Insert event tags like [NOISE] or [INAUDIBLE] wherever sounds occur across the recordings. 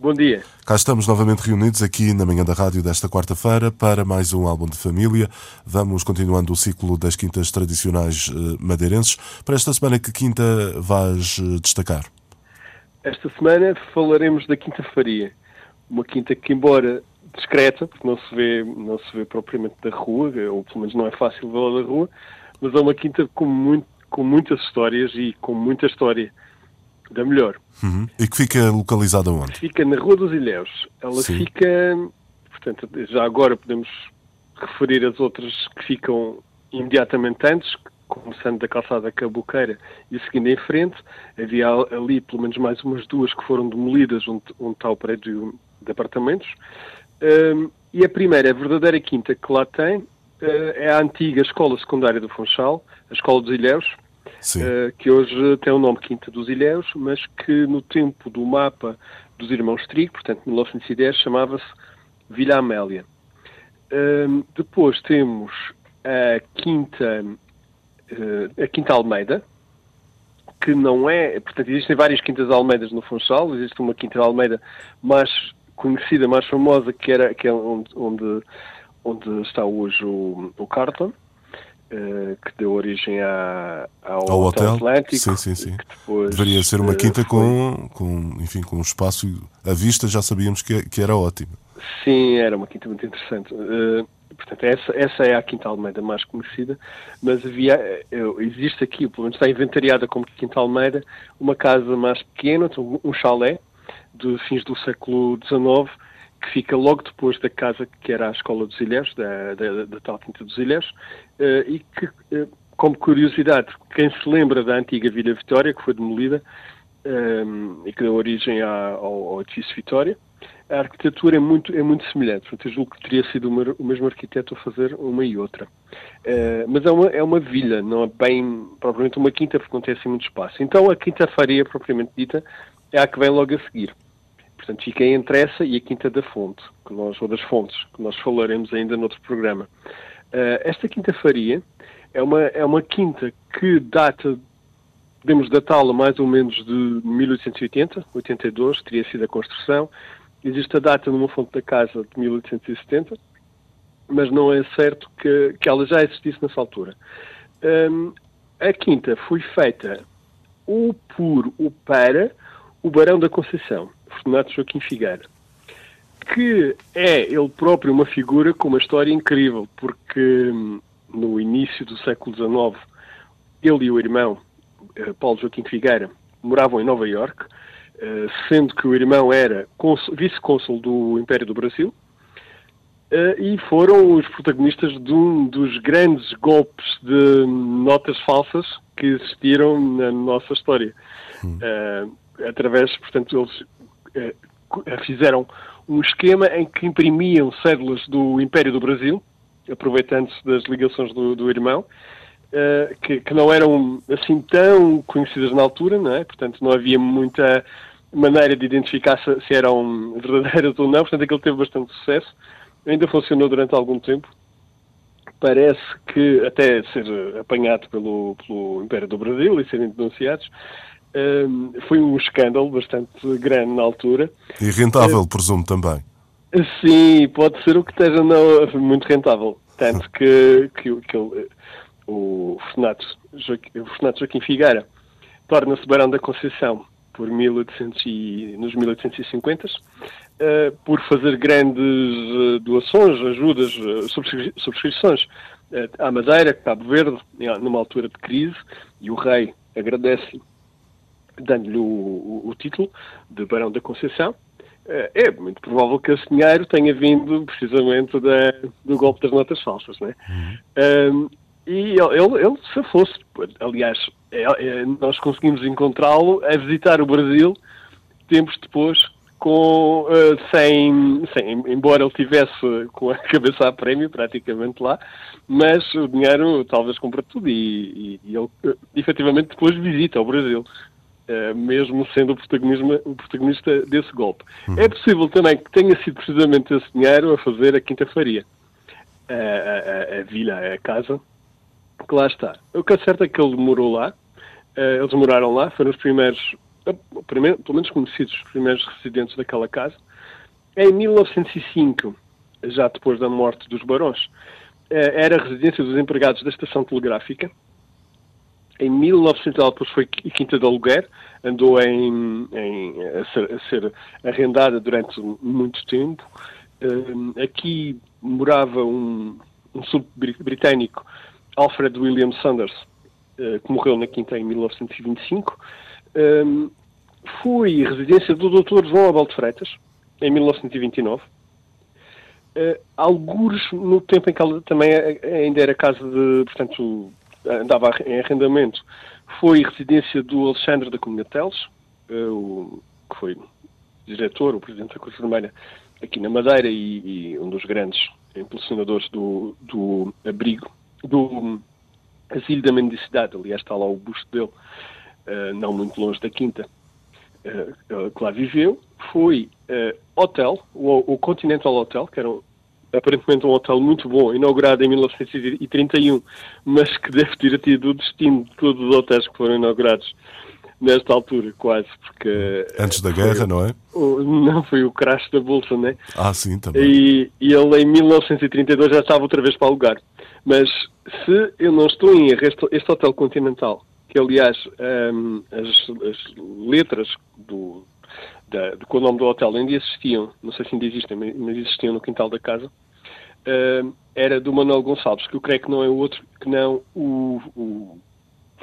Bom dia. Cá estamos novamente reunidos aqui na manhã da rádio desta quarta-feira para mais um álbum de família. Vamos continuando o ciclo das quintas tradicionais eh, madeirenses. Para esta semana, que quinta vais eh, destacar? Esta semana falaremos da Quinta Faria. Uma quinta que, embora discreta, porque não se vê, não se vê propriamente da rua, ou pelo menos não é fácil vê-la da rua, mas é uma quinta com, muito, com muitas histórias e com muita história da melhor. Uhum. E que fica localizada onde? Fica na Rua dos Ilhéus. Ela Sim. fica, portanto, já agora podemos referir as outras que ficam imediatamente antes, começando da calçada Caboqueira e seguindo em frente. Havia ali pelo menos mais umas duas que foram demolidas onde, onde está o prédio de apartamentos. Um, e a primeira, a verdadeira quinta que lá tem, uh, é a antiga Escola Secundária do Funchal, a Escola dos Ilhéus. Uh, que hoje tem o nome Quinta dos Ilhéus, mas que no tempo do mapa dos Irmãos Trigo, portanto 1910, chamava-se Vila Amélia. Um, depois temos a Quinta, uh, a Quinta Almeida, que não é, portanto existem várias Quintas Almeidas no Funchal, existe uma Quinta Almeida mais conhecida, mais famosa, que, era, que é onde, onde, onde está hoje o, o Carlton, que deu origem à, ao, Ao Hotel? Atlântico. Sim, sim, sim. depois, Deveria ser uma eh, quinta foi- com, com, enfim, com um espaço. A vista já sabíamos que, que era ótima. Sim, era uma quinta muito interessante. Eh, portanto, essa, essa é a Quinta Almeida mais conhecida, mas havia, eh, existe aqui, pelo menos está inventariada como Quinta Almeida, uma casa mais pequena, um chalé, de fins do século XIX, que fica logo depois da casa que era a Escola dos Ilhéus, da, da, da tal Quinta dos Ilhéus, eh, e que, eh, como curiosidade, quem se lembra da antiga Vila Vitória, que foi demolida, eh, e que deu origem ao, ao edifício Vitória, a arquitetura é muito, é muito semelhante. Portanto, eu julgo que teria sido uma- o mesmo arquiteto a fazer uma e outra. Eh, mas é uma, é uma vila, não é bem propriamente uma quinta, porque não tem assim muito espaço. Então, a Quinta Faria, propriamente dita, é a que vem logo a seguir. Portanto, fica entre essa e a Quinta da Fonte, que nós, ou das Fontes, que nós falaremos ainda noutro programa. Eh, esta Quinta Faria é uma, é uma quinta que data, podemos datá-la mais ou menos de 1880, 82, teria sido a construção. Existe a data numa fonte da casa de 1870, mas não é certo que, que ela já existisse nessa altura. Hum, a quinta foi feita o por o para o Barão da Conceição, Fortunato Joaquim Figueira, que é ele próprio uma figura com uma história incrível, porque hum, no início do século XIX, ele e o irmão, eh, Paulo Joaquim Figueira, moravam em Nova Iorque, eh, sendo que o irmão era cônsul- vice-cônsul do Império do Brasil, eh, e foram os protagonistas de um dos grandes golpes de notas falsas que existiram na nossa história. Eh, através, portanto, eles fizeram um esquema em que imprimiam cédulas do Império do Brasil, aproveitando-se das ligações do, do irmão, eh, que, que não eram assim tão conhecidas na altura, não é? Portanto, não havia muita maneira de identificar se, se eram [LAUGHS] verdadeiras ou não, portanto, aquilo teve bastante sucesso. Ainda funcionou durante algum tempo. Parece que, até ser apanhado pelo, pelo Império do Brasil e serem denunciados, eh, foi um escândalo bastante grande na altura. E rentável, presumo também. Sim, pode ser o que esteja não, muito rentável. Tanto [LAUGHS] que, que, o- que ele, o Fortunato Joaquim, o Fortunato Joaquim Figueira torna-se Barão da Conceição por 1800 e, nos 1850, eh, por fazer grandes eh, doações, ajudas, eh, subscri- subscrições eh, à Madeira, Cabo Verde, eh, numa altura de crise, e o rei agradece dando-lhe o, o- o título de Barão da Conceição. Eh, É muito provável que esse dinheiro tenha vindo precisamente da, do golpe das notas falsas, não é? Um, e ele, ele, ele se fosse, aliás, é- é- nós conseguimos encontrá-lo a visitar o Brasil tempos depois com, uh, sem, sem, embora ele tivesse com a cabeça a prémio praticamente lá, mas o dinheiro talvez compra tudo e, e, e ele uh, efetivamente depois visita o Brasil. Uh, mesmo sendo o, o protagonista desse golpe. Uhum. É possível também que tenha sido precisamente esse dinheiro a fazer a Quinta Faria, a, a, a vila, a casa, que lá está. O que é certo é que ele morou lá, eles moraram lá, foram os primeiros primeiro, pelo menos conhecidos, os primeiros residentes daquela casa. Em 1905, já depois da morte dos barões, eh, era a residência dos empregados da estação telegráfica. Em 1900 depois foi quinta de aluguer, andou em, em a, ser, a, ser, arrendada durante muito tempo. Uh, aqui morava um, um sub-britânico, Alfred William Sanders, uh, que morreu na quinta em 1925. Um, fui residência do Dr. João Abel de Freitas, em 1929. Uh, algures no tempo em que ela também ainda era casa de, portanto, andava em arrendamento, foi residência do Alexandre da Comunidade Teles, uh, o, que foi diretor, o presidente da Cruz Vermelha, aqui na Madeira e, e, um dos grandes impulsionadores do, do abrigo, do asilo da mendicidade. Aliás, está lá o busto dele, uh, não muito longe da Quinta, uh, que lá viveu. Foi uh, hotel, o, o, Continental Hotel, que era um, aparentemente um hotel muito bom, inaugurado em 1931, mas que deve ter tido o destino de todos os hotéis que foram inaugurados nesta altura, quase, porque... Antes da guerra, não é? O, não, foi o crash da Bolsa, não é? Ah, sim, também. E, e ele, em 1932, já estava outra vez para alugar. Mas, se eu não estou em erro, este, este Hotel Continental, que aliás um, as, as, letras do, da, do, com o nome do hotel ainda existiam, não sei se ainda existem, mas existiam no quintal da casa, uh, era do Manuel Gonçalves, que eu creio que não é outro que não o, o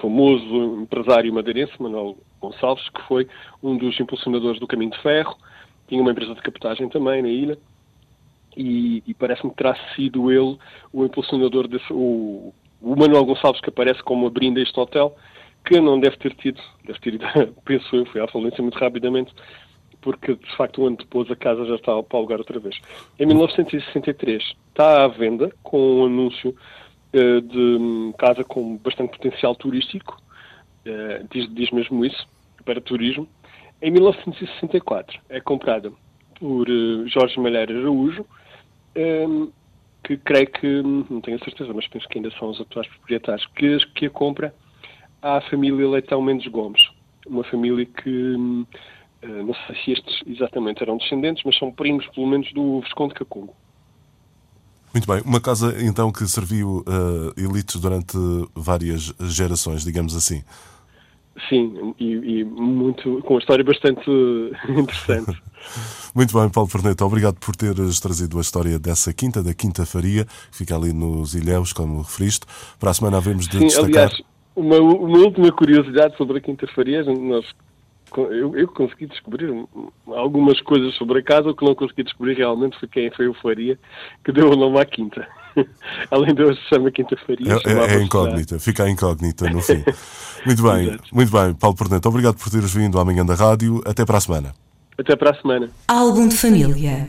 famoso empresário madeirense, Manuel Gonçalves, que foi um dos impulsionadores do Caminho de Ferro, tinha uma empresa de captagem também na ilha, e, e parece-me que terá sido ele o impulsionador desse, o, o Manuel Gonçalves que aparece como abrindo este hotel, que não deve ter tido, deve ter ido, [LAUGHS] penso eu, foi à falência muito rapidamente, porque de facto um ano depois a casa já está para alugar outra vez. Em 1963 está à venda com um anúncio uh, de casa com bastante potencial turístico, uh, diz, diz mesmo isso, para turismo. Em 1964 é comprada por uh, Jorge Malheiro Araújo, um, que creio que, não tenho a certeza, mas penso que ainda são os atuais proprietários, que, que a compra à família Leitão Mendes Gomes. Uma família que, eh, não sei se estes exatamente eram descendentes, mas são primos, pelo menos, do Visconde Cacungo. Muito bem, uma casa então que serviu uh, elites durante várias gerações, digamos assim. Sim, e, e, muito, com uma história bastante [LAUGHS] interessante. [LAUGHS] muito bem, Paulo Perneta, obrigado por teres trazido a história dessa quinta, da Quinta Faria, que fica ali nos Ilhéus, como referiste. Para a semana havemos de Sim, destacar. Aliás, uma, uma última curiosidade sobre a Quinta Faria, nós eu, eu, consegui descobrir algumas coisas sobre a casa, o que não consegui descobrir realmente foi quem foi o Faria que deu o nome à Quinta. [LAUGHS] Além de hoje se chama Quinta Faria. É, é, é incógnita, fica a incógnita no fim. [LAUGHS] muito bem, muito bem, Paulo Perneta, obrigado por teres vindo à manhã da rádio. Até para a semana. Até para a semana. Álbum de família.